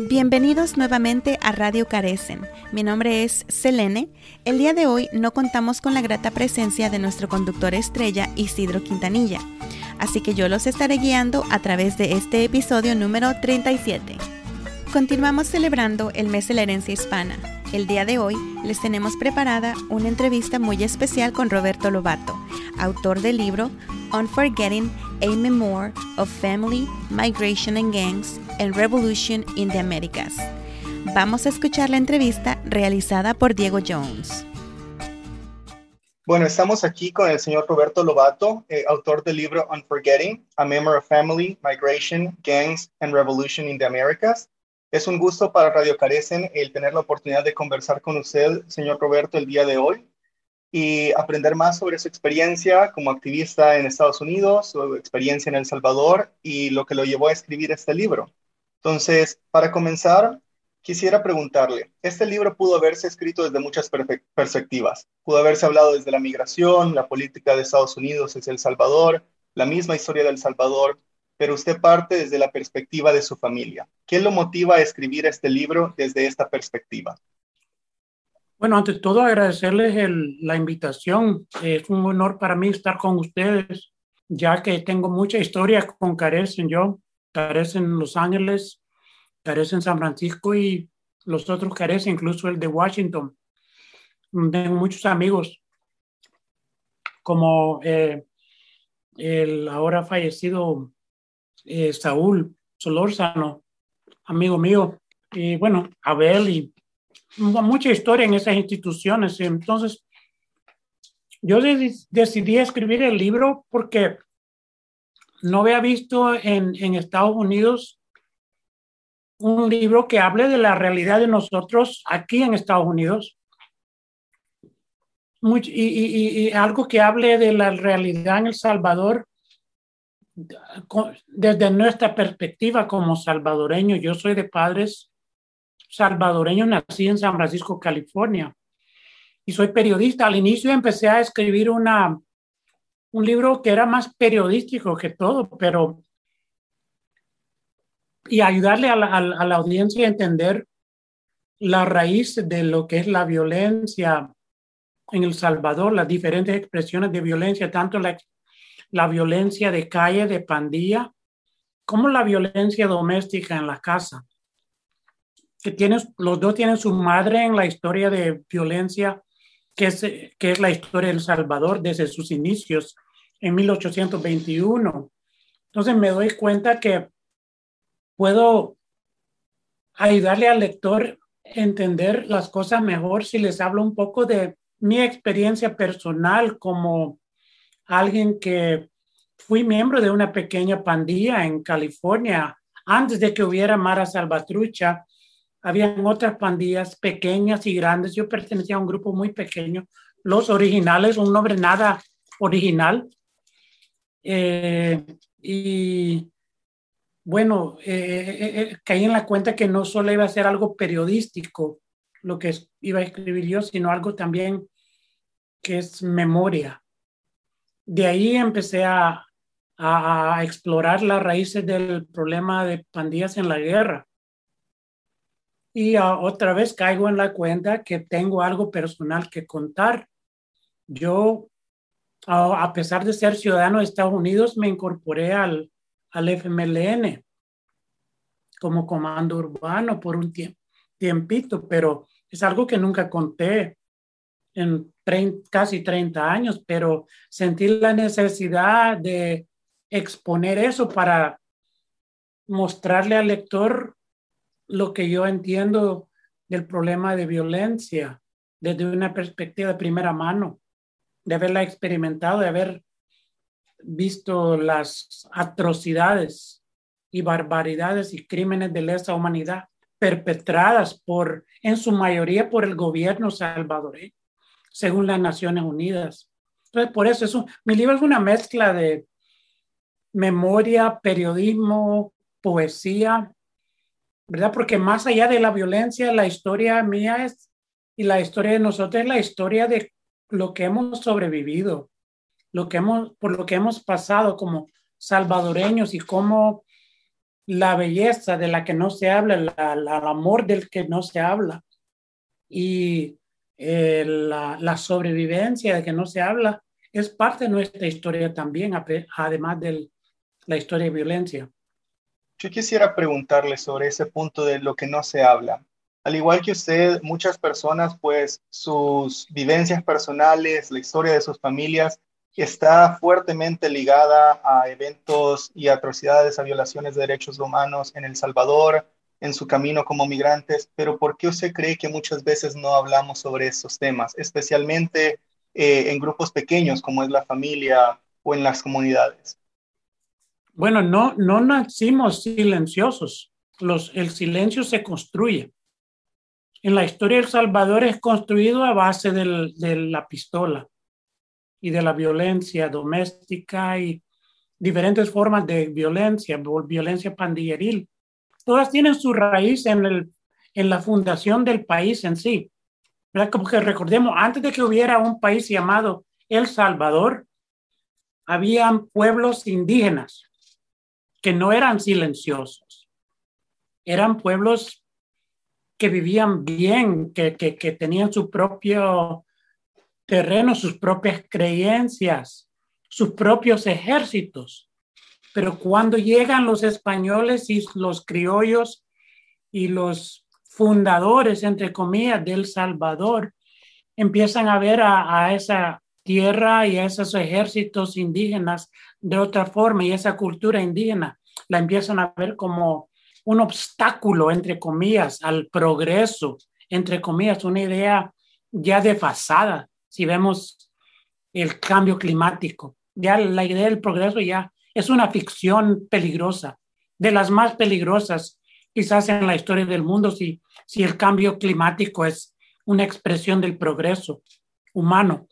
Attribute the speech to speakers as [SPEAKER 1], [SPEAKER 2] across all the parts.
[SPEAKER 1] Bienvenidos nuevamente a Radio Carecen. Mi nombre es Selene. El día de hoy no contamos con la grata presencia de nuestro conductor estrella Isidro Quintanilla, así que yo los estaré guiando a través de este episodio número 37. Continuamos celebrando el mes de la herencia hispana. El día de hoy les tenemos preparada una entrevista muy especial con Roberto Lobato, autor del libro Unforgetting a Memoir of Family, Migration and Gangs and Revolution in the Americas. Vamos a escuchar la entrevista realizada por Diego Jones.
[SPEAKER 2] Bueno, estamos aquí con el señor Roberto Lobato, eh, autor del libro Unforgetting, A Memoir of Family, Migration, Gangs and Revolution in the Americas. Es un gusto para Radio Carecen el tener la oportunidad de conversar con usted, señor Roberto, el día de hoy y aprender más sobre su experiencia como activista en Estados Unidos, su experiencia en El Salvador y lo que lo llevó a escribir este libro. Entonces, para comenzar, quisiera preguntarle, este libro pudo haberse escrito desde muchas perspectivas. Pudo haberse hablado desde la migración, la política de Estados Unidos hacia El Salvador, la misma historia de El Salvador, pero usted parte desde la perspectiva de su familia. ¿Qué lo motiva a escribir este libro desde esta perspectiva?
[SPEAKER 3] Bueno, ante todo agradecerles la invitación. Es un honor para mí estar con ustedes, ya que tengo mucha historia con Carecen yo, Carecen en Los Ángeles, Carecen en San Francisco y los otros Carecen, incluso el de Washington. Tengo muchos amigos, como eh, el ahora fallecido eh, Saúl Solórzano, amigo mío, y bueno, Abel y mucha historia en esas instituciones. Entonces, yo decidí escribir el libro porque no había visto en, Estados Unidos un libro que hable de la realidad de nosotros aquí en Estados Unidos. y, y, algo que hable de la realidad en El Salvador desde nuestra perspectiva como salvadoreño. Yo soy de padres salvadoreño, nací en San Francisco, California. Y soy periodista. Al inicio empecé a escribir una, un libro que era más periodístico que todo, pero... Y ayudarle a la, a la audiencia a entender la raíz de lo que es la violencia en El Salvador, las diferentes expresiones de violencia, tanto la, la violencia de calle, de pandilla, como la violencia doméstica en la casa que tienes, los dos tienen su madre en la historia de violencia, que es, que es la historia de El Salvador desde sus inicios en 1821. Entonces me doy cuenta que puedo ayudarle al lector a entender las cosas mejor si les hablo un poco de mi experiencia personal como alguien que fui miembro de una pequeña pandilla en California antes de que hubiera Mara Salvatrucha habían otras pandillas pequeñas y grandes. Yo pertenecía a un grupo muy pequeño. Los originales, un nombre nada original. Eh, y bueno, eh, eh, caí en la cuenta que no solo iba a ser algo periodístico lo que iba a escribir yo, sino algo también que es memoria. De ahí empecé a explorar las raíces del problema de pandillas en la guerra y otra vez caigo en la cuenta que tengo algo personal que contar. Yo, a pesar de ser ciudadano de Estados Unidos, me incorporé al, al FMLN como comando urbano por un tiempito, pero es algo que nunca conté en casi 30 años, pero sentí la necesidad de exponer eso para mostrarle al lector lo que yo entiendo del problema de violencia desde una perspectiva de primera mano, de haberla experimentado, de haber visto las atrocidades y barbaridades y crímenes de lesa humanidad perpetradas por, en su mayoría, por el gobierno salvadoreño, según las Naciones Unidas. Entonces, por eso es mi libro es una mezcla de memoria, periodismo, poesía ¿verdad? Porque más allá de la violencia, la historia mía es, y la historia de nosotros es la historia de lo que hemos sobrevivido, lo que hemos, por lo que hemos pasado como salvadoreños y cómo la belleza de la que no se habla, el amor del que no se habla y eh, la, sobrevivencia de que no se habla es parte de nuestra historia también, además de la historia de violencia.
[SPEAKER 2] Yo quisiera preguntarle sobre ese punto de lo que no se habla. Al igual que usted, muchas personas, pues sus vivencias personales, la historia de sus familias, está fuertemente ligada a eventos y atrocidades, a violaciones de derechos humanos en El Salvador, en su camino como migrantes, pero ¿por qué usted cree que muchas veces no hablamos sobre esos temas, especialmente eh, en grupos pequeños como es la familia o en las comunidades?
[SPEAKER 3] Bueno, no, no nacimos silenciosos. El silencio se construye. En la historia El Salvador es construido a base de la pistola y de la violencia doméstica y diferentes formas de violencia, violencia pandilleril. Todas tienen su raíz en, el, en la fundación del país en sí. ¿verdad? Como que recordemos, antes de que hubiera un país llamado El Salvador, habían pueblos indígenas que no eran silenciosos. Eran pueblos que vivían bien, que, que, que tenían su propio terreno, sus propias creencias, sus propios ejércitos. Pero cuando llegan los españoles y los criollos y los fundadores, entre comillas, del Salvador, empiezan a ver a, esa tierra y a esos ejércitos indígenas de otra forma y esa cultura indígena la empiezan a ver como un obstáculo, entre comillas, al progreso, entre comillas, una idea ya desfasada si vemos el cambio climático. Ya la idea del progreso ya es una ficción peligrosa, de las más peligrosas quizás en la historia del mundo, si, si el cambio climático es una expresión del progreso humano.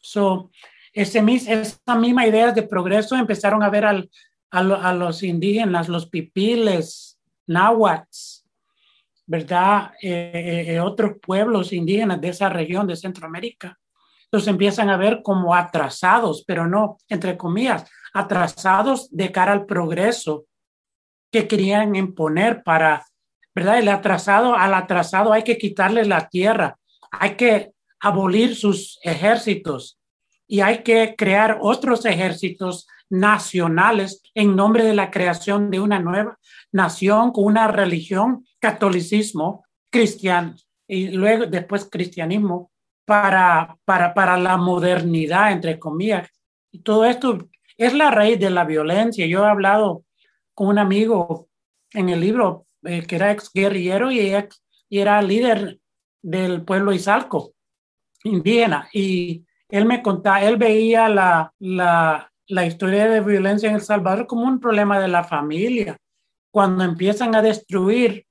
[SPEAKER 3] So, ese, esa misma idea de progreso empezaron a ver al, a, los indígenas, los pipiles, náhuatl, ¿verdad? Eh, eh, eh, otros pueblos indígenas de esa región de Centroamérica. Los empiezan a ver como atrasados, pero no, entre comillas, atrasados de cara al progreso que querían imponer para, ¿verdad? El atrasado, al atrasado hay que quitarle la tierra, hay que abolir sus ejércitos y hay que crear otros ejércitos nacionales en nombre de la creación de una nueva nación con una religión catolicismo, cristiano, y luego después cristianismo, para, para, para la modernidad, entre comillas. Y todo esto es la raíz de la violencia. Yo he hablado con un amigo en el libro eh, que era ex guerrillero y, y era líder del pueblo Izalco, indígena, y él me contaba, él veía la, la, la historia de violencia en El Salvador como un problema de la familia. Cuando empiezan a destruir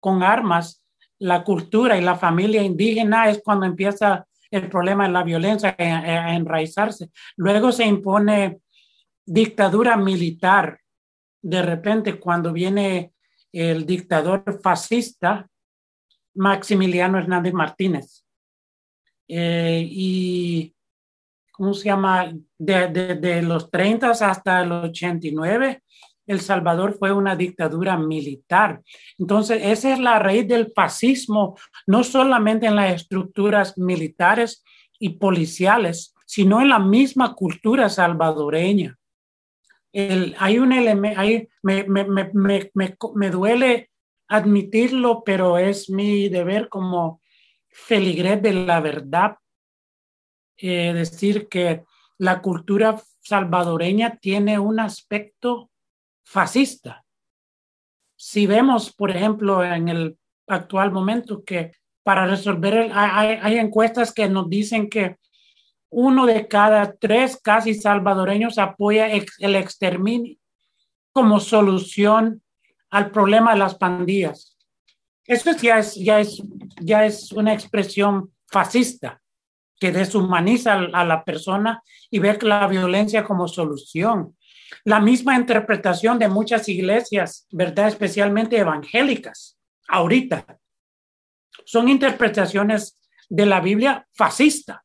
[SPEAKER 3] con armas la cultura y la familia indígena es cuando empieza el problema de la violencia a, enraizarse. Luego se impone dictadura militar. De repente, cuando viene el dictador fascista, Maximiliano Hernández Martínez. Eh, y, ¿cómo se llama? De, de, los 30 hasta el 89, el Salvador fue una dictadura militar. Entonces, esa es la raíz del fascismo, no solamente en las estructuras militares y policiales, sino en la misma cultura salvadoreña. hay un elemento, me, me, duele admitirlo, pero es mi deber como feligrés de la verdad, eh, decir que la cultura salvadoreña tiene un aspecto fascista. Si vemos, por ejemplo, en el actual momento que para resolver, el, hay, encuestas que nos dicen que uno de cada tres casi salvadoreños apoya el exterminio como solución al problema de las pandillas. Eso ya es, ya es, ya es una expresión fascista que deshumaniza a la persona y ve la violencia como solución la misma interpretación de muchas iglesias, ¿verdad? Especialmente evangélicas, ahorita. Son interpretaciones de la Biblia fascista.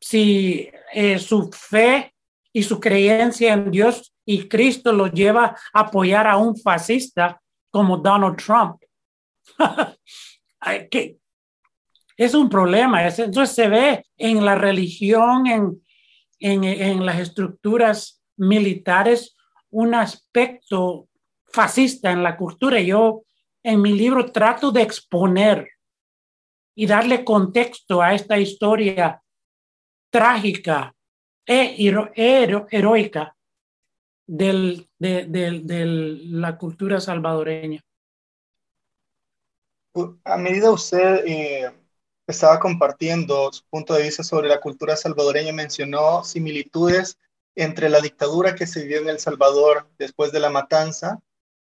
[SPEAKER 3] Si eh, su fe y su creencia en Dios y Cristo lo lleva a apoyar a un fascista como Donald Trump. que es un problema. Entonces se ve en la religión, en, en las estructuras militares, un aspecto fascista en la cultura. Yo en mi libro trato de exponer y darle contexto a esta historia trágica e heroica del, de, de, la cultura salvadoreña.
[SPEAKER 2] A medida usted eh, estaba compartiendo su punto de vista sobre la cultura salvadoreña, mencionó similitudes entre la dictadura que se vivió en El Salvador después de la matanza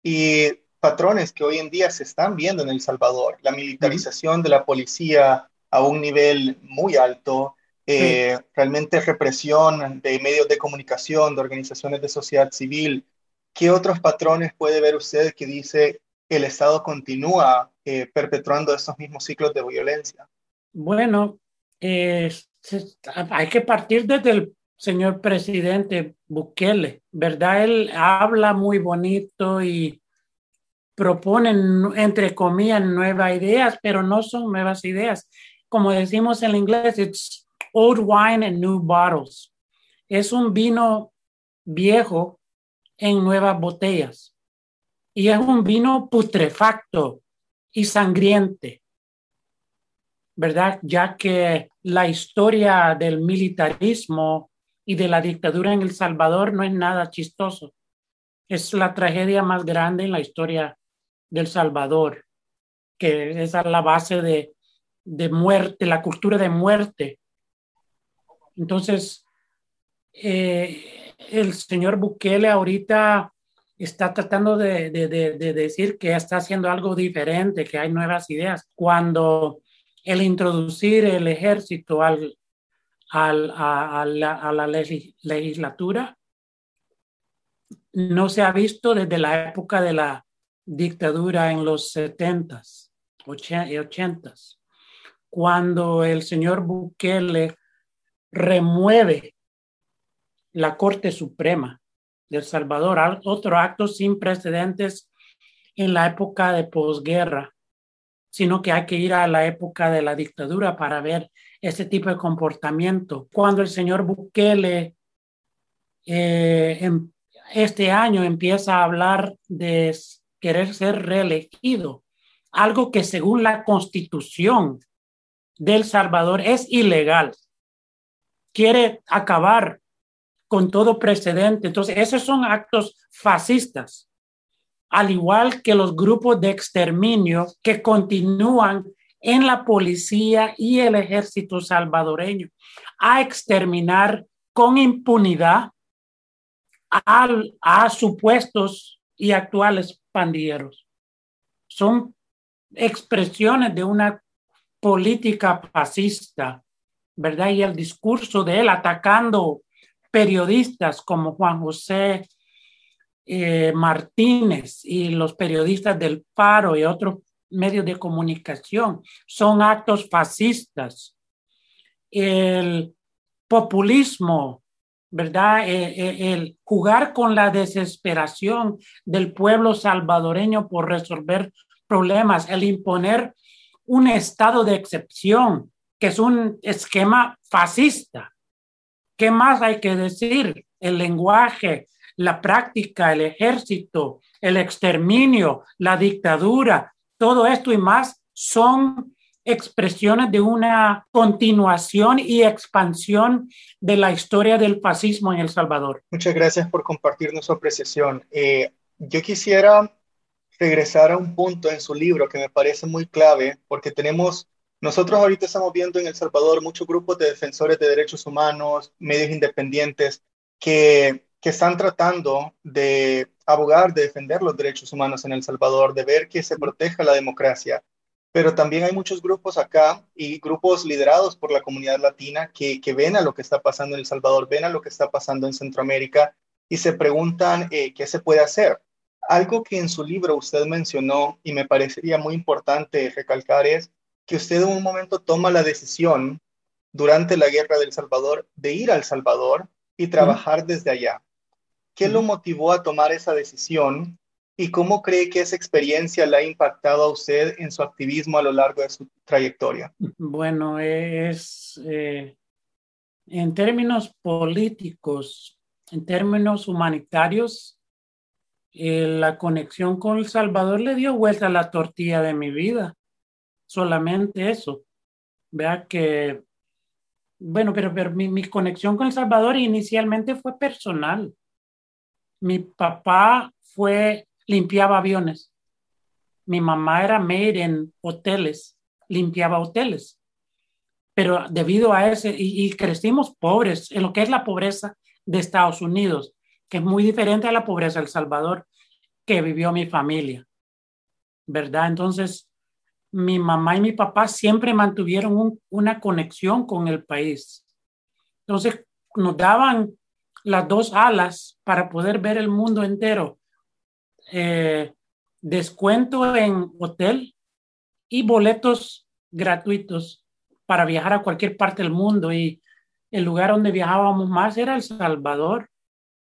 [SPEAKER 2] y patrones que hoy en día se están viendo en El Salvador. La militarización de la policía a un nivel muy alto, eh, realmente represión de medios de comunicación, de organizaciones de sociedad civil. ¿Qué otros patrones puede ver usted que dice el Estado continúa eh, perpetuando estos mismos ciclos de violencia?
[SPEAKER 3] Bueno, eh, hay que partir desde el señor presidente Bukele, ¿verdad? Él habla muy bonito y propone, entre comillas, nuevas ideas, pero no son nuevas ideas. Como decimos en inglés, it's old wine in new bottles. Es un vino viejo en nuevas botellas. Y es un vino putrefacto y sangriente, ¿verdad? Ya que la historia del militarismo y de la dictadura en El Salvador no es nada chistoso. Es la tragedia más grande en la historia del Salvador, que es la base de, de muerte, la cultura de muerte entonces, eh, el señor Bukele ahorita está tratando de, decir que está haciendo algo diferente, que hay nuevas ideas, cuando el introducir el ejército al, a, la, legislatura no se ha visto desde la época de la dictadura en los 70s y 80s, cuando el señor Bukele remueve la Corte Suprema de El Salvador, otro acto sin precedentes en la época de posguerra, sino que hay que ir a la época de la dictadura para ver ese tipo de comportamiento. Cuando el señor Bukele eh, em, este año empieza a hablar de querer ser reelegido, algo que según la constitución del Salvador es ilegal quiere acabar con todo precedente. Entonces, esos son actos fascistas, al igual que los grupos de exterminio que continúan en la policía y el ejército salvadoreño a exterminar con impunidad a, supuestos y actuales pandilleros. Son expresiones de una política fascista ¿verdad? Y el discurso de él atacando periodistas como Juan José eh, Martínez y los periodistas del Paro y otros medios de comunicación son actos fascistas. El populismo, ¿verdad? Eh, eh, el jugar con la desesperación del pueblo salvadoreño por resolver problemas, el imponer un estado de excepción, que es un esquema fascista. ¿Qué más hay que decir? El lenguaje, la práctica, el ejército, el exterminio, la dictadura, todo esto y más son expresiones de una continuación y expansión de la historia del fascismo en El Salvador.
[SPEAKER 2] Muchas gracias por compartirnos su apreciación. Eh, yo quisiera regresar a un punto en su libro que me parece muy clave, porque tenemos nosotros ahorita estamos viendo en El Salvador muchos grupos de defensores de derechos humanos, medios independientes, que, que están tratando de abogar, de defender los derechos humanos en El Salvador, de ver que se proteja la democracia. Pero también hay muchos grupos acá y grupos liderados por la comunidad latina que, que ven a lo que está pasando en El Salvador, ven a lo que está pasando en Centroamérica y se preguntan eh, qué se puede hacer. Algo que en su libro usted mencionó y me parecería muy importante recalcar es que usted en un momento toma la decisión durante la guerra del Salvador de ir al Salvador y trabajar desde allá. ¿Qué lo motivó a tomar esa decisión? ¿Y cómo cree que esa experiencia le ha impactado a usted en su activismo a lo largo de su trayectoria?
[SPEAKER 3] Bueno, es eh, en términos políticos, en términos humanitarios, eh, la conexión con El Salvador le dio vuelta a la tortilla de mi vida. Solamente eso. Vea que, bueno, pero, mi, mi conexión con El Salvador inicialmente fue personal. Mi papá fue, limpiaba aviones. Mi mamá era maid en hoteles, limpiaba hoteles. Pero debido a ese, y, y crecimos pobres, en lo que es la pobreza de Estados Unidos, que es muy diferente a la pobreza de El Salvador que vivió mi familia. ¿Verdad? Entonces, mi mamá y mi papá siempre mantuvieron una conexión con el país. Entonces, nos daban las dos alas para poder ver el mundo entero. Eh, descuento en hotel y boletos gratuitos para viajar a cualquier parte del mundo. Y el lugar donde viajábamos más era El Salvador,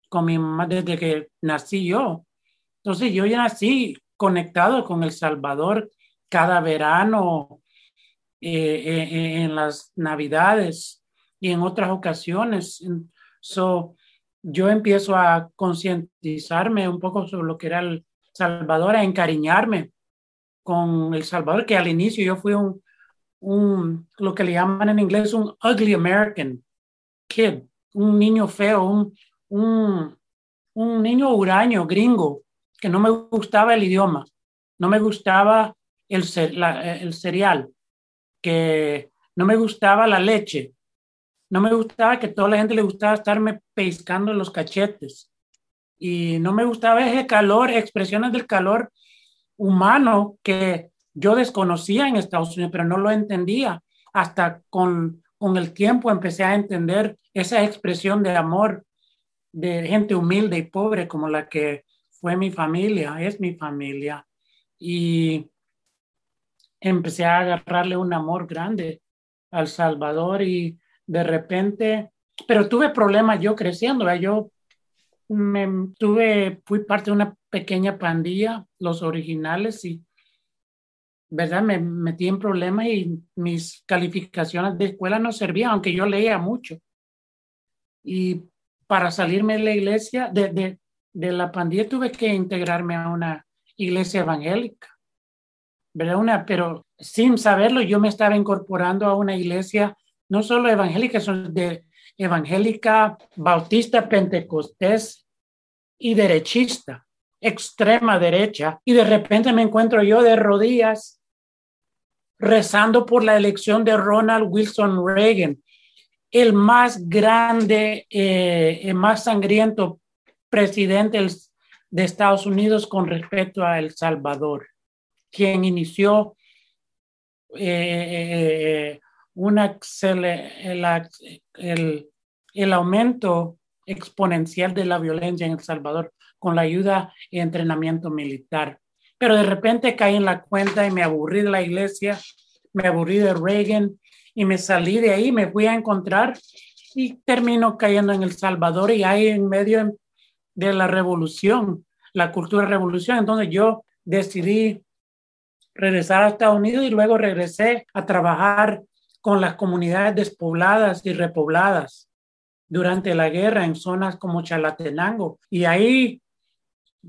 [SPEAKER 3] con mi mamá desde que nací yo. Entonces yo ya nací conectado con El Salvador cada verano, eh, eh, en las navidades y en otras ocasiones. So, yo empiezo a concientizarme un poco sobre lo que era El Salvador, a encariñarme con El Salvador, que al inicio yo fui un, un lo que le llaman en inglés un ugly American kid, un niño feo, un, un, un niño huraño, gringo, que no me gustaba el idioma, no me gustaba el, el cereal, que no me gustaba la leche, no me gustaba que toda la gente le gustaba estarme pescando los cachetes. Y no me gustaba ese calor, expresiones del calor humano que yo desconocía en Estados Unidos, pero no lo entendía. Hasta con, con el tiempo empecé a entender esa expresión de amor de gente humilde y pobre como la que fue mi familia, es mi familia. Y empecé a agarrarle un amor grande al Salvador y de repente, pero tuve problemas yo creciendo, yo me tuve, fui parte de una pequeña pandilla, los originales, y, ¿verdad? Me metí en problemas y mis calificaciones de escuela no servían, aunque yo leía mucho. Y para salirme de la iglesia, de, de, de la pandilla, tuve que integrarme a una iglesia evangélica, ¿verdad? Una, pero sin saberlo, yo me estaba incorporando a una iglesia no solo evangélica, son de evangélica, bautista, pentecostés y derechista, extrema derecha. Y de repente me encuentro yo de rodillas rezando por la elección de Ronald Wilson Reagan, el más grande, eh, el más sangriento presidente de Estados Unidos con respecto a El Salvador, quien inició eh, eh, una el, el, aumento exponencial de la violencia en El Salvador con la ayuda y entrenamiento militar. Pero de repente caí en la cuenta y me aburrí de la iglesia, me aburrí de Reagan y me salí de ahí, me fui a encontrar y termino cayendo en El Salvador y ahí en medio de la revolución, la cultura revolución. Entonces yo decidí regresar a Estados Unidos y luego regresé a trabajar con las comunidades despobladas y repobladas durante la guerra en zonas como Chalatenango. Y ahí,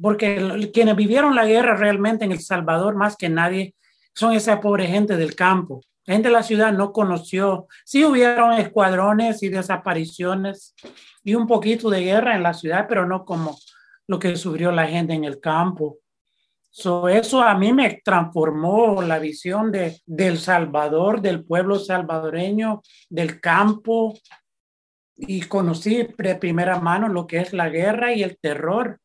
[SPEAKER 3] porque quienes vivieron la guerra realmente en El Salvador más que nadie son esa pobre gente del campo. La gente de la ciudad no conoció, sí hubieron escuadrones y desapariciones y un poquito de guerra en la ciudad, pero no como lo que sufrió la gente en el campo. So, eso a mí me transformó la visión de, del Salvador, del pueblo salvadoreño, del campo, y conocí de primera mano lo que es la guerra y el terror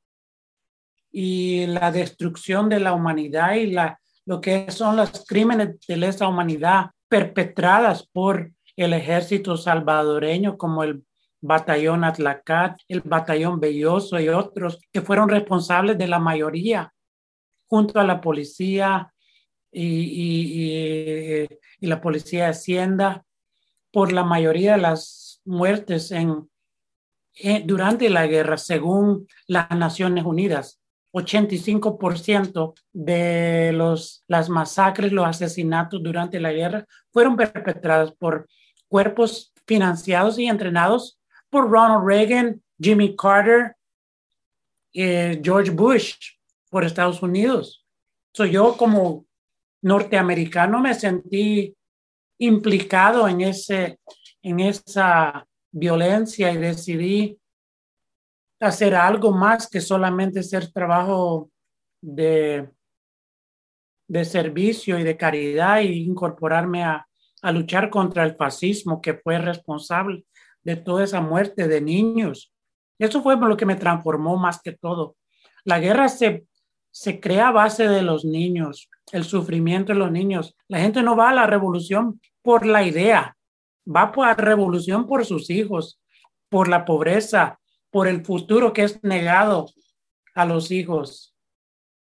[SPEAKER 3] y la destrucción de la humanidad y la, lo que son los crímenes de lesa humanidad perpetradas por el ejército salvadoreño como el batallón Atlacat, el batallón Belloso y otros que fueron responsables de la mayoría junto a la policía y, la policía de Hacienda por la mayoría de las muertes en, durante la guerra, según las Naciones Unidas. 85% de los, las masacres, los asesinatos durante la guerra fueron perpetrados por cuerpos financiados y entrenados por Ronald Reagan, Jimmy Carter, eh, George Bush por Estados Unidos. So, yo como norteamericano me sentí implicado en, ese, en esa violencia y decidí hacer algo más que solamente ser trabajo de, de servicio y de caridad e incorporarme a, a luchar contra el fascismo que fue responsable de toda esa muerte de niños. Eso fue lo que me transformó más que todo. La guerra se, se crea a base de los niños, el sufrimiento de los niños. La gente no va a la revolución por la idea, va a la revolución por sus hijos, por la pobreza, por el futuro que es negado a los hijos.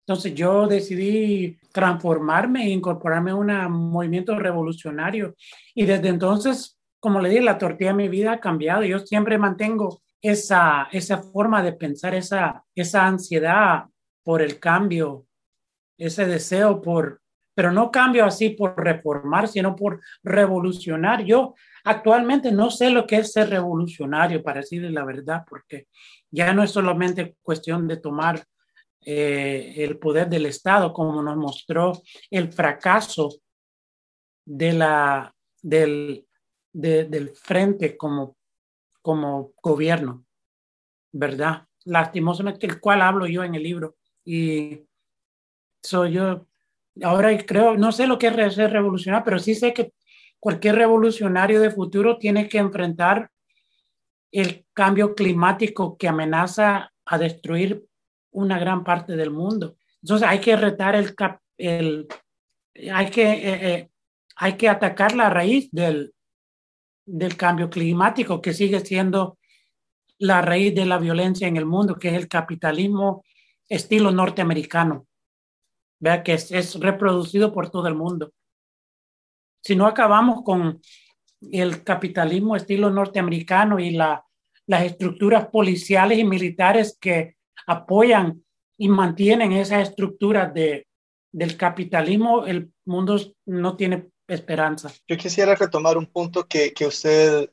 [SPEAKER 3] Entonces yo decidí transformarme e incorporarme a un movimiento revolucionario. Y desde entonces, como le dije, la tortilla de mi vida ha cambiado. Yo siempre mantengo esa, esa forma de pensar, esa, esa ansiedad por el cambio, ese deseo por, pero no cambio así por reformar, sino por revolucionar. Yo actualmente no sé lo que es ser revolucionario, para decirle la verdad, porque ya no es solamente cuestión de tomar eh, el poder del Estado, como nos mostró el fracaso de la, del, del frente como, como gobierno, ¿verdad? Lastimosamente, el cual hablo yo en el libro. Y soy yo ahora creo, no sé lo que es ser revolucionario, pero sí sé que cualquier revolucionario de futuro tiene que enfrentar el cambio climático que amenaza a destruir una gran parte del mundo. Entonces hay que retar el, el hay que eh, eh, hay que atacar la raíz del, del cambio climático que sigue siendo la raíz de la violencia en el mundo, que es el capitalismo estilo norteamericano. Vea que es, reproducido por todo el mundo. Si no acabamos con el capitalismo estilo norteamericano y la, las estructuras policiales y militares que apoyan y mantienen esas estructuras de, del capitalismo, el mundo no tiene esperanza.
[SPEAKER 2] Yo quisiera retomar un punto que usted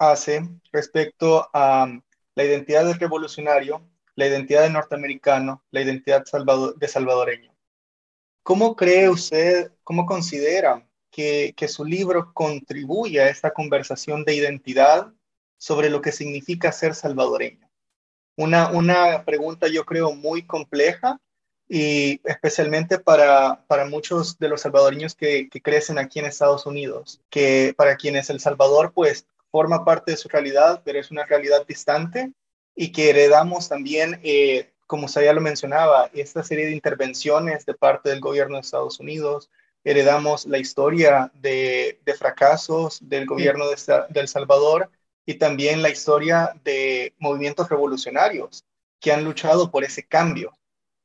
[SPEAKER 2] hace respecto a la identidad del revolucionario, la identidad del norteamericano, la identidad de salvadoreño. ¿Cómo cree usted, cómo considera que, su libro contribuye a esta conversación de identidad sobre lo que significa ser salvadoreño? Una, una pregunta yo creo muy compleja y especialmente para, para muchos de los salvadoreños que, crecen aquí en Estados Unidos, que para quienes El Salvador pues forma parte de su realidad, pero es una realidad distante y que heredamos también eh, como ya lo mencionaba, esta serie de intervenciones de parte del gobierno de Estados Unidos, heredamos la historia de, fracasos del gobierno de, El Salvador y también la historia de movimientos revolucionarios que han luchado por ese cambio.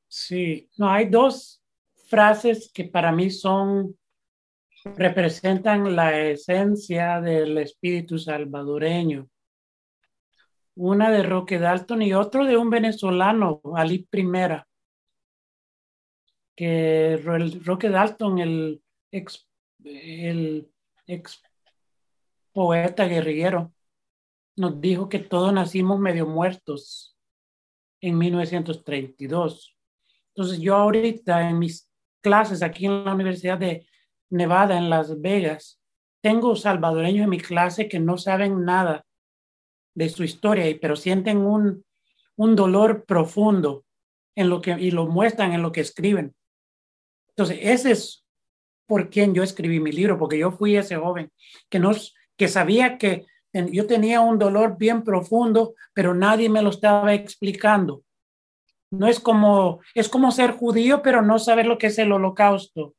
[SPEAKER 3] Sí, no, hay dos frases que para mí son, representan la esencia del espíritu salvadoreño una de Roque Dalton y otro de un venezolano, Ali Primera, que Roque Dalton, el ex, el ex poeta guerrillero, nos dijo que todos nacimos medio muertos en 1932. Entonces yo ahorita en mis clases aquí en la Universidad de Nevada, en Las Vegas, tengo salvadoreños en mi clase que no saben nada de su historia, pero sienten un, un dolor profundo en lo que, y lo muestran en lo que escriben. Entonces, ese es por quien yo escribí mi libro, porque yo fui ese joven que, nos, que sabía que yo tenía un dolor bien profundo, pero nadie me lo estaba explicando. No es como, es como ser judío, pero no saber lo que es el holocausto.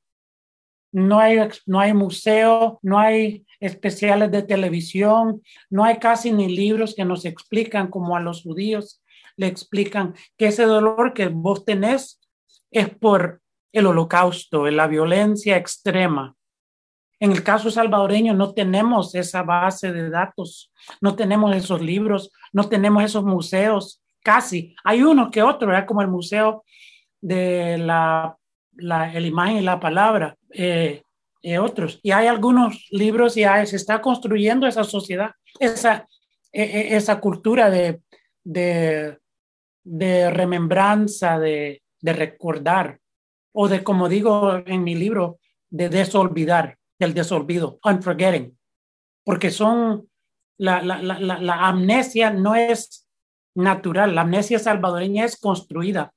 [SPEAKER 3] No hay, no hay museo, no hay especiales de televisión, no hay casi ni libros que nos explican como a los judíos le explican que ese dolor que vos tenés es por el holocausto, la violencia extrema. En el caso salvadoreño no tenemos esa base de datos, no tenemos esos libros, no tenemos esos museos, casi. Hay uno que otro, como el Museo de la, la imagen y la palabra, eh, eh, otros. Y hay algunos libros y se está construyendo esa sociedad, esa, e, e, esa cultura de, de, de remembranza, de, de recordar, o de, como digo en mi libro, de desolvidar, del desolvido, unforgetting, porque son, la, la, la, la amnesia no es natural, la amnesia salvadoreña es construida.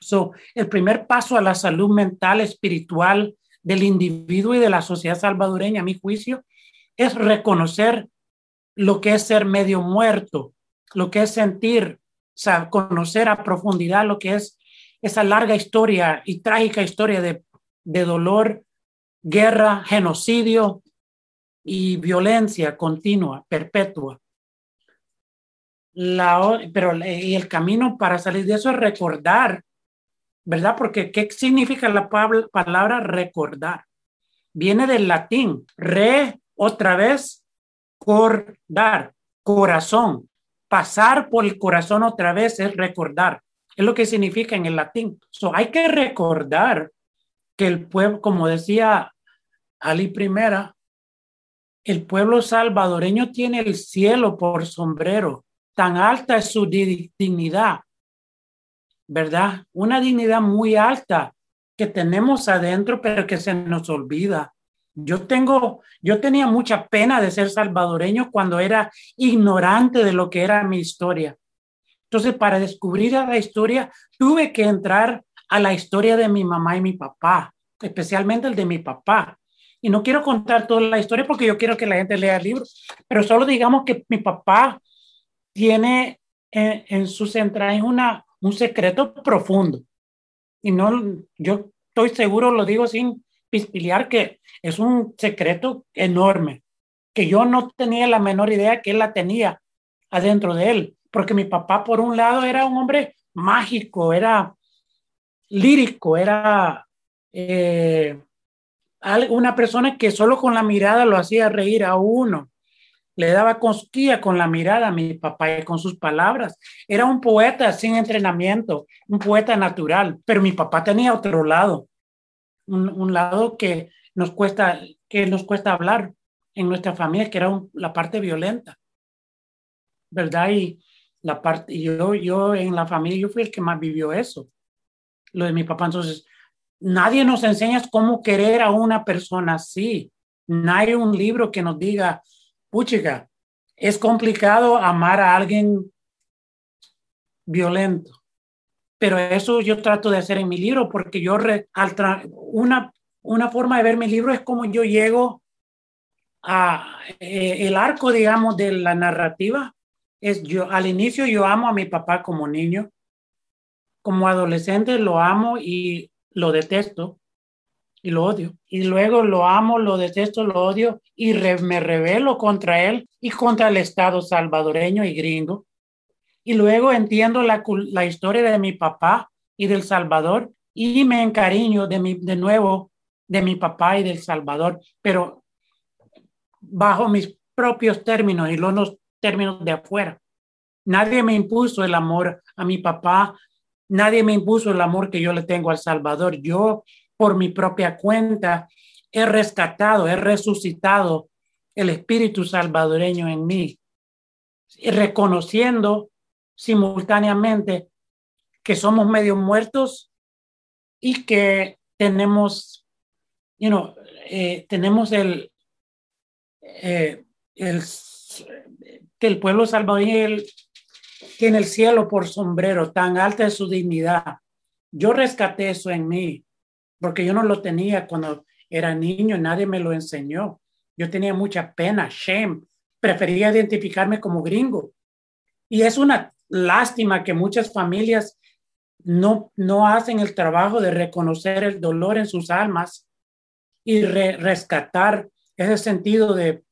[SPEAKER 3] So, el primer paso a la salud mental, espiritual del individuo y de la sociedad salvadoreña, a mi juicio, es reconocer lo que es ser medio muerto, lo que es sentir, conocer a profundidad lo que es esa larga historia y trágica historia de, de dolor, guerra, genocidio y violencia continua, perpetua. La, pero y el camino para salir de eso es recordar, ¿verdad? Porque ¿qué significa la palabra recordar? Viene del latín, re, otra vez, cordar, corazón. Pasar por el corazón otra vez es recordar. Es lo que significa en el latín. So, hay que recordar que el pueblo, como decía Ali Primera, el pueblo salvadoreño tiene el cielo por sombrero. Tan alta es su dignidad, ¿verdad? Una dignidad muy alta que tenemos adentro, pero que se nos olvida. Yo tengo, yo tenía mucha pena de ser salvadoreño cuando era ignorante de lo que era mi historia. Entonces, para descubrir la historia, tuve que entrar a la historia de mi mamá y mi papá, especialmente el de mi papá. Y no quiero contar toda la historia porque yo quiero que la gente lea el libro, pero solo digamos que mi papá tiene en, en sus entrañas una, un secreto profundo. Y no, yo estoy seguro, lo digo sin pispilear, que es un secreto enorme, que yo no tenía la menor idea que él la tenía adentro de él porque mi papá por un lado era un hombre mágico, era lírico, era eh, una persona que solo con la mirada lo hacía reír a uno. Le daba cosquilla con la mirada a mi papá y con sus palabras. Era un poeta sin entrenamiento, un poeta natural, pero mi papá tenía otro lado, un, lado que nos cuesta, que nos cuesta hablar en nuestra familia, que era la parte violenta, ¿verdad? Y, la parte, yo, yo en la familia, yo fui el que más vivió eso, lo de mi papá. Entonces, nadie nos enseña cómo querer a una persona así. No hay un libro que nos diga, puchica, es complicado amar a alguien violento. Pero eso yo trato de hacer en mi libro porque yo, re, una, una forma de ver mi libro es como yo llego a eh, el arco, digamos, de la narrativa es yo, al inicio yo amo a mi papá como niño, como adolescente lo amo y lo detesto y lo odio. Y luego lo amo, lo detesto, lo odio y me rebelo contra él y contra el Estado salvadoreño y gringo. Y luego entiendo la, la historia de mi papá y del Salvador y me encariño de, mi, de nuevo de mi papá y del Salvador, pero bajo mis propios términos y los términos de afuera. Nadie me impuso el amor a mi papá, nadie me impuso el amor que yo le tengo al Salvador. Yo, por mi propia cuenta, he rescatado, he resucitado el espíritu salvadoreño en mí, reconociendo simultáneamente que somos medio muertos y que tenemos, you eh, tenemos el, eh, el el pueblo salvadoreño tiene el cielo por sombrero, tan alta es su dignidad. Yo rescaté eso en mí, porque yo no lo tenía cuando era niño, nadie me lo enseñó. Yo tenía mucha pena, shame, prefería identificarme como gringo. Y es una lástima que muchas familias no, no hacen el trabajo de reconocer el dolor en sus almas y rescatar ese sentido de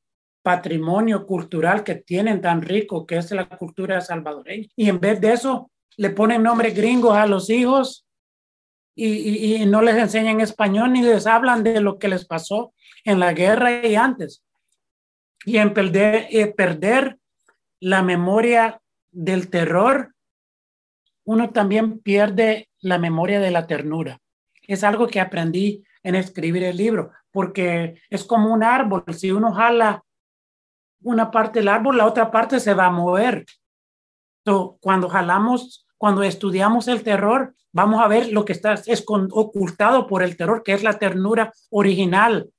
[SPEAKER 3] patrimonio cultural que tienen tan rico, que es la cultura salvadoreña. Y en vez de eso, le ponen nombres gringos a los hijos y, no les enseñan español ni les hablan de lo que les pasó en la guerra y antes. Y en perder, eh, perder la memoria del terror, uno también pierde la memoria de la ternura. Es algo que aprendí en escribir el libro, porque es como un árbol. Si uno jala una parte del árbol, la otra parte se va a mover. cuando jalamos, cuando estudiamos el terror, vamos a ver lo que está es ocultado por el terror, que es la ternura original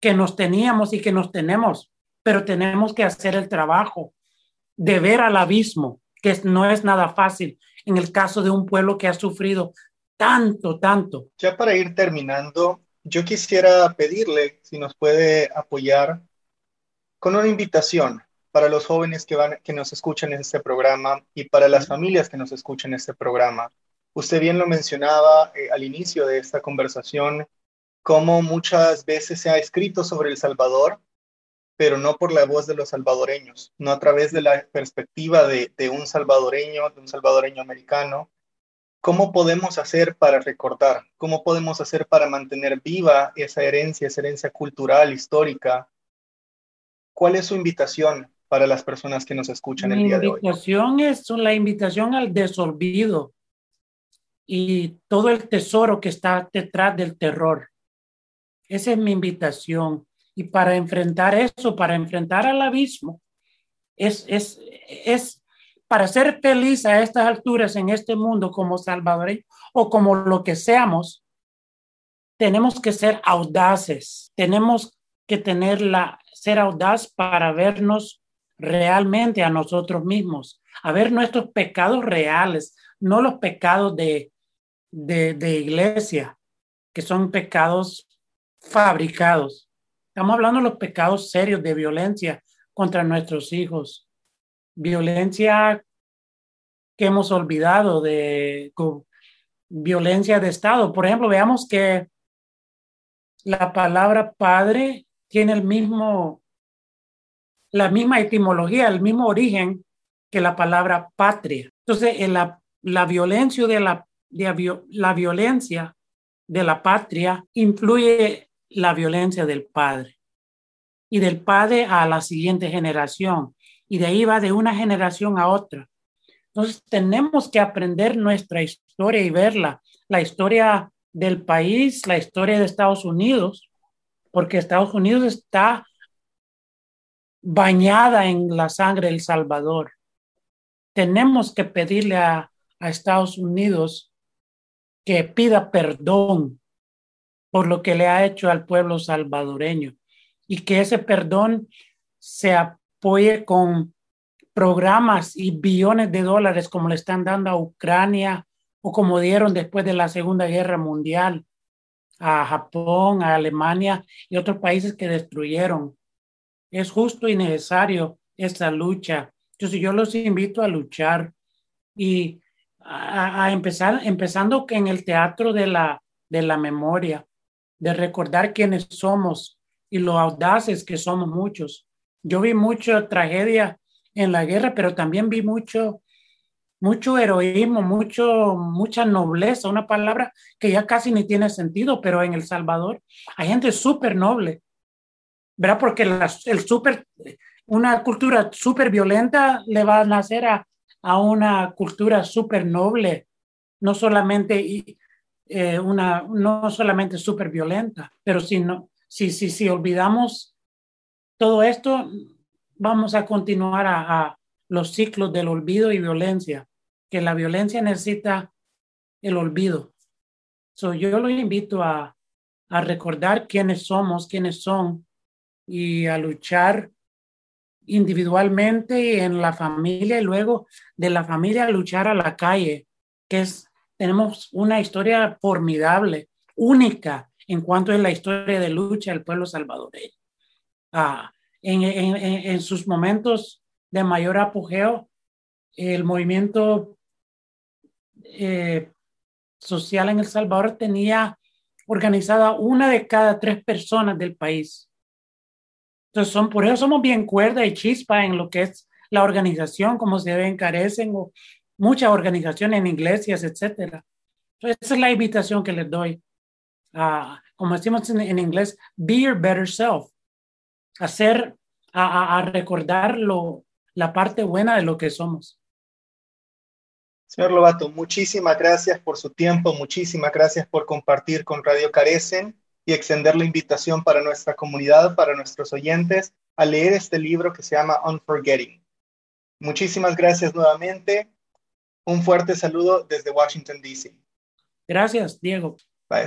[SPEAKER 3] que nos teníamos y que nos tenemos, pero tenemos que hacer el trabajo de ver al abismo, que no es nada fácil en el caso de un pueblo que ha sufrido tanto, tanto.
[SPEAKER 2] Ya para ir terminando, yo quisiera pedirle si nos puede apoyar con una invitación para los jóvenes que, van, que nos escuchan en este programa y para las familias que nos escuchan en este programa. Usted bien lo mencionaba eh, al inicio de esta conversación, cómo muchas veces se ha escrito sobre El Salvador, pero no por la voz de los salvadoreños, no a través de la perspectiva de, de un salvadoreño, de un salvadoreño americano. ¿Cómo podemos hacer para recordar? ¿Cómo podemos hacer para mantener viva esa herencia, esa herencia cultural, histórica? ¿Cuál es su invitación para las personas que nos escuchan el día de hoy?
[SPEAKER 3] Invitación es la invitación al desolvido, y todo el tesoro que está detrás del terror. Esa es mi invitación. Y para enfrentar eso, para enfrentar al abismo, es, es, es para ser feliz a estas alturas en este mundo como salvadoreño o como lo que seamos, tenemos que ser audaces, tenemos que tener la, ser audaz para vernos realmente a nosotros mismos, a ver nuestros pecados reales, no los pecados de, de, iglesia, que son pecados fabricados. Estamos hablando de los pecados serios de violencia contra nuestros hijos, violencia que hemos olvidado de violencia de Estado. Por ejemplo, veamos que la palabra padre tiene el mismo, la misma etimología, el mismo origen que la palabra patria. Entonces, la, la violencia de la la violencia de la patria influye la violencia del padre y del padre a la siguiente generación y de ahí va de una generación a otra. Entonces tenemos que aprender nuestra historia y verla, la historia del país, la historia de Estados Unidos, porque Estados Unidos está bañada en la sangre del Salvador. Tenemos que pedirle a, a Estados Unidos que pida perdón por lo que le ha hecho al pueblo salvadoreño y que ese perdón se apoye con programas y billones de dólares como le están dando a Ucrania o como dieron después de la Segunda Guerra Mundial a Japón, a Alemania y otros países que destruyeron. Es justo y necesario esta lucha. Entonces yo los invito a luchar y a, empezar, empezando en el teatro de la, de la memoria, de recordar quiénes somos y lo audaces que somos muchos. Yo vi mucha tragedia en la guerra, pero también vi mucho, mucho heroísmo, mucho, mucha nobleza, una palabra que ya casi ni tiene sentido, pero en El Salvador hay gente súper noble, ¿verdad? Porque el super, una cultura súper violenta le va a nacer a, a una cultura súper noble, no solamente eh, una, no solamente súper violenta, pero si, no, si, si, si olvidamos todo esto, vamos a continuar a, los ciclos del olvido y violencia, que la violencia necesita el olvido. So, yo lo invito a, a recordar quiénes somos, quiénes son y a luchar individualmente en la familia y luego de la familia luchar a la calle, que es, tenemos una historia formidable, única en cuanto a la historia de lucha del pueblo salvadoreño. Ah, en, en, en, sus momentos de mayor apogeo, el movimiento eh, social en El Salvador tenía organizada una de cada tres personas del país entonces, son, por eso somos bien cuerda y chispa en lo que es la organización, como se ven, carecen, o muchas organizaciones en iglesias, etcétera. esa es la invitación que les doy. como decimos en, inglés, be your better self. Hacer, a, a recordar lo, la parte buena de lo que somos.
[SPEAKER 2] Señor Lobato, muchísimas gracias por su tiempo, muchísimas gracias por compartir con Radio Carecen y extender la invitación para nuestra comunidad, para nuestros oyentes, a leer este libro que se llama Unforgetting. Muchísimas gracias nuevamente. Un fuerte saludo desde Washington, D.C.
[SPEAKER 3] Gracias, Diego.
[SPEAKER 2] Bye.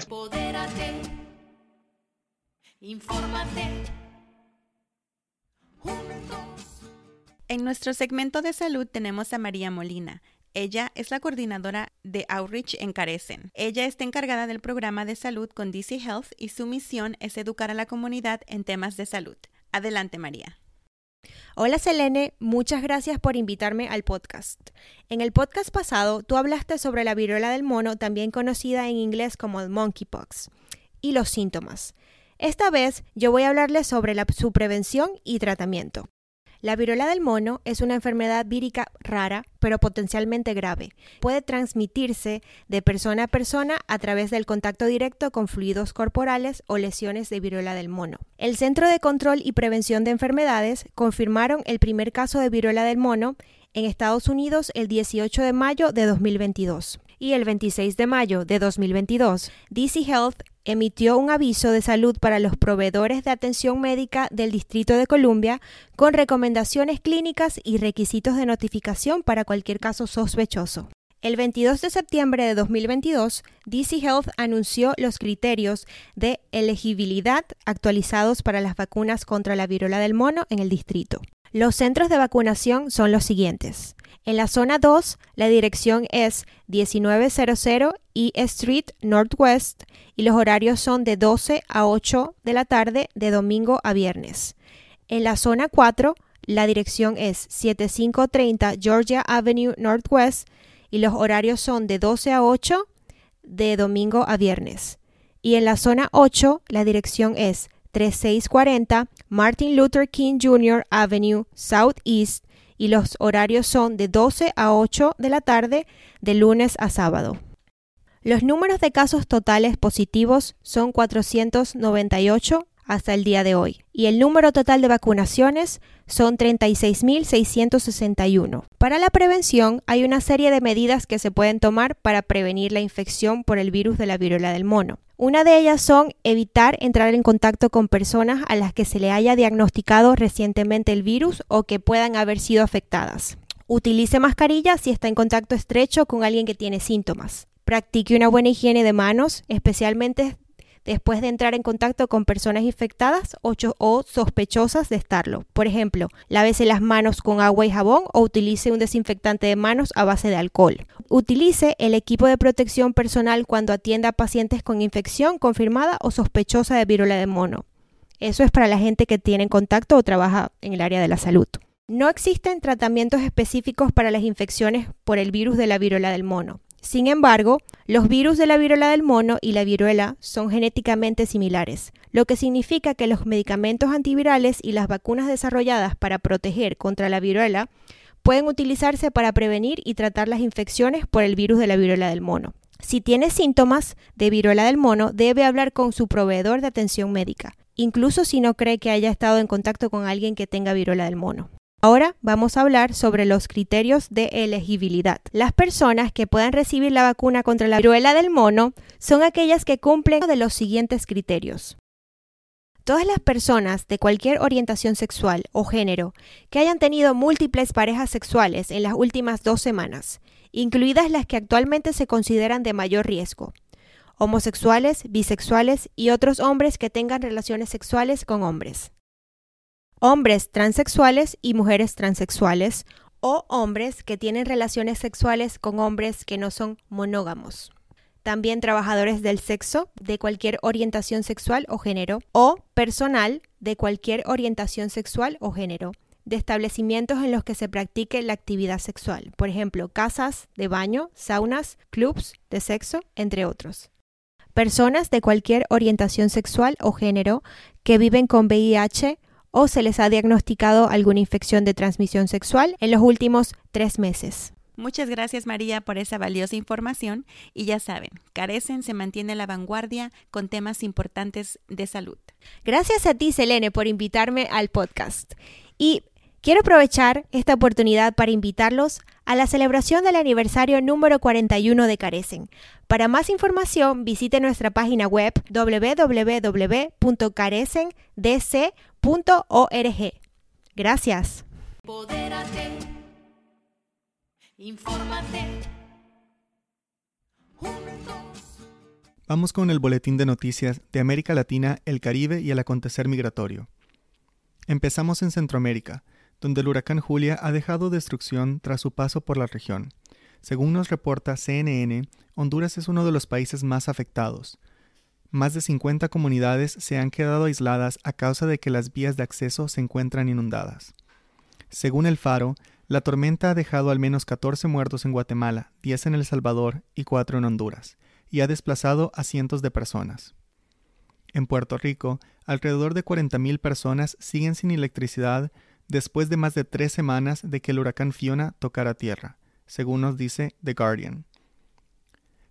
[SPEAKER 1] En nuestro segmento de salud tenemos a María Molina. Ella es la coordinadora de Outreach en Carecen. Ella está encargada del programa de salud con DC Health y su misión es educar a la comunidad en temas de salud. Adelante, María.
[SPEAKER 4] Hola Selene, muchas gracias por invitarme al podcast. En el podcast pasado tú hablaste sobre la viruela del mono, también conocida en inglés como el monkeypox, y los síntomas. Esta vez yo voy a hablarles sobre su prevención y tratamiento. La viruela del mono es una enfermedad vírica rara, pero potencialmente grave. Puede transmitirse de persona a persona a través del contacto directo con fluidos corporales o lesiones de viruela del mono. El Centro de Control y Prevención de Enfermedades confirmaron el primer caso de viruela del mono en Estados Unidos el 18 de mayo de 2022 y el 26 de mayo de 2022, DC Health emitió un aviso de salud para los proveedores de atención médica del Distrito de Columbia con recomendaciones clínicas y requisitos de notificación para cualquier caso sospechoso. El 22 de septiembre de 2022, DC Health anunció los criterios de elegibilidad actualizados para las vacunas contra la viruela del mono en el distrito. Los centros de vacunación son los siguientes. En la zona 2, la dirección es 1900 E Street Northwest y los horarios son de 12 a 8 de la tarde de domingo a viernes. En la zona 4, la dirección es 7530 Georgia Avenue Northwest y los horarios son de 12 a 8 de domingo a viernes. Y en la zona 8, la dirección es 3640 Martin Luther King Jr. Avenue Southeast y los horarios son de 12 a 8 de la tarde de lunes a sábado. Los números de casos totales positivos son 498 hasta el día de hoy y el número total de vacunaciones son 36.661. Para la prevención hay una serie de medidas que se pueden tomar para prevenir la infección por el virus de la viruela del mono. Una de ellas son evitar entrar en contacto con personas a las que se le haya diagnosticado recientemente el virus o que puedan haber sido afectadas. Utilice mascarilla si está en contacto estrecho con alguien que tiene síntomas. Practique una buena higiene de manos, especialmente después de entrar en contacto con personas infectadas o, sospechosas de estarlo. Por ejemplo, lávese las manos con agua y jabón o utilice un desinfectante de manos a base de alcohol. Utilice el equipo de protección personal cuando atienda a pacientes con infección confirmada o sospechosa de viruela de mono. Eso es para la gente que tiene contacto o trabaja en el área de la salud. No existen tratamientos específicos para las infecciones por el virus de la viruela del mono. Sin embargo, los virus de la viruela del mono y la viruela son genéticamente similares, lo que significa que los medicamentos antivirales y las vacunas desarrolladas para proteger contra la viruela pueden utilizarse para prevenir y tratar las infecciones por el virus de la viruela del mono. Si tiene síntomas de viruela del mono, debe hablar con su proveedor de atención médica, incluso si no cree que haya estado en contacto con alguien que tenga viruela del mono. Ahora vamos a hablar sobre los criterios de elegibilidad. Las personas que puedan recibir la vacuna contra la viruela del mono son aquellas que cumplen de los siguientes criterios. Todas las personas de cualquier orientación sexual o género que hayan tenido múltiples parejas sexuales en las últimas dos semanas, incluidas las que actualmente se consideran de mayor riesgo, homosexuales, bisexuales y otros hombres que tengan relaciones sexuales con hombres hombres transexuales y mujeres transexuales o hombres que tienen relaciones sexuales con hombres que no son monógamos. También trabajadores del sexo de cualquier orientación sexual o género o personal de cualquier orientación sexual o género de establecimientos en los que se practique la actividad sexual, por ejemplo, casas de baño, saunas, clubs de sexo, entre otros. Personas de cualquier orientación sexual o género que viven con VIH o se les ha diagnosticado alguna infección de transmisión sexual en los últimos tres meses.
[SPEAKER 1] Muchas gracias María por esa valiosa información y ya saben, Carecen se mantiene a la vanguardia con temas importantes de salud.
[SPEAKER 4] Gracias a ti Selene por invitarme al podcast. Y quiero aprovechar esta oportunidad para invitarlos a la celebración del aniversario número 41 de Carecen. Para más información visite nuestra página web www.carecendc.org. Gracias. Infórmate.
[SPEAKER 2] Vamos con el boletín de noticias de América Latina, el Caribe y el acontecer migratorio. Empezamos en Centroamérica, donde el huracán Julia ha dejado destrucción tras su paso por la región. Según nos reporta CNN, Honduras es uno de los países más afectados. Más de 50 comunidades se han quedado aisladas a causa de que las vías de acceso se encuentran inundadas. Según el Faro, la tormenta ha dejado al menos 14 muertos en Guatemala, 10 en El Salvador y 4 en Honduras, y ha desplazado a cientos de personas. En Puerto Rico, alrededor de 40.000 personas siguen sin electricidad después de más de tres semanas de que el huracán Fiona tocara tierra, según nos dice The Guardian.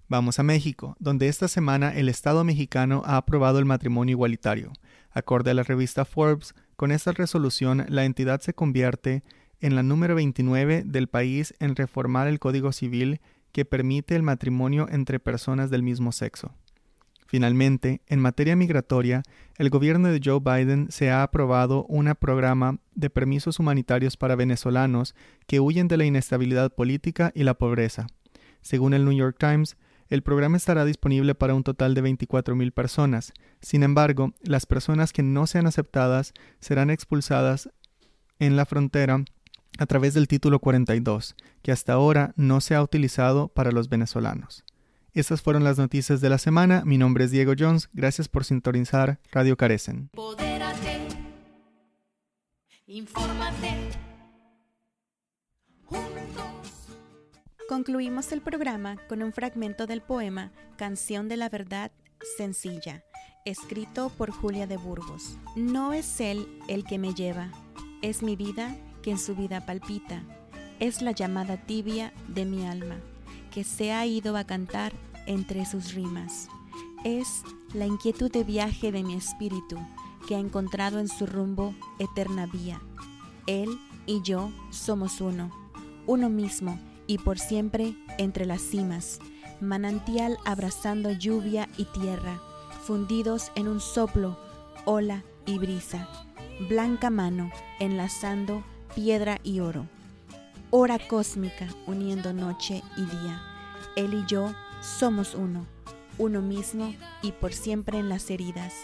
[SPEAKER 2] Vamos a México, donde esta semana el Estado mexicano ha aprobado el matrimonio igualitario. Acorde a la revista Forbes, con esta resolución la entidad se convierte en la número 29 del país en reformar el Código Civil que permite el matrimonio entre personas del mismo sexo. Finalmente, en materia migratoria, el gobierno de Joe Biden se ha aprobado un programa de permisos humanitarios para venezolanos que huyen de la inestabilidad política y la pobreza. Según el New York Times, el programa estará disponible para un total de 24.000 personas. Sin embargo, las personas que no sean aceptadas serán expulsadas en la frontera a través del título 42, que hasta ahora no se ha utilizado para los venezolanos. Estas fueron las noticias de la semana. Mi nombre es Diego Jones. Gracias por sintonizar Radio Carecen.
[SPEAKER 1] Concluimos el programa con un fragmento del poema Canción de la Verdad Sencilla, escrito por Julia de Burgos. No es él el que me lleva, es mi vida que en su vida palpita, es la llamada tibia de mi alma, que se ha ido a cantar entre sus rimas. Es la inquietud de viaje de mi espíritu, que ha encontrado en su rumbo eterna vía. Él y yo somos uno, uno mismo y por siempre entre las cimas, manantial abrazando lluvia y tierra, fundidos en un soplo, ola y brisa, blanca mano enlazando piedra y oro. Hora cósmica uniendo noche y día. Él y yo somos uno, uno mismo y por siempre en las heridas,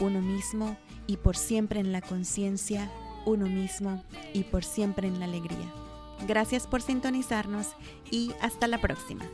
[SPEAKER 1] uno mismo y por siempre en la conciencia, uno mismo y por siempre en la alegría. Gracias por sintonizarnos y hasta la próxima.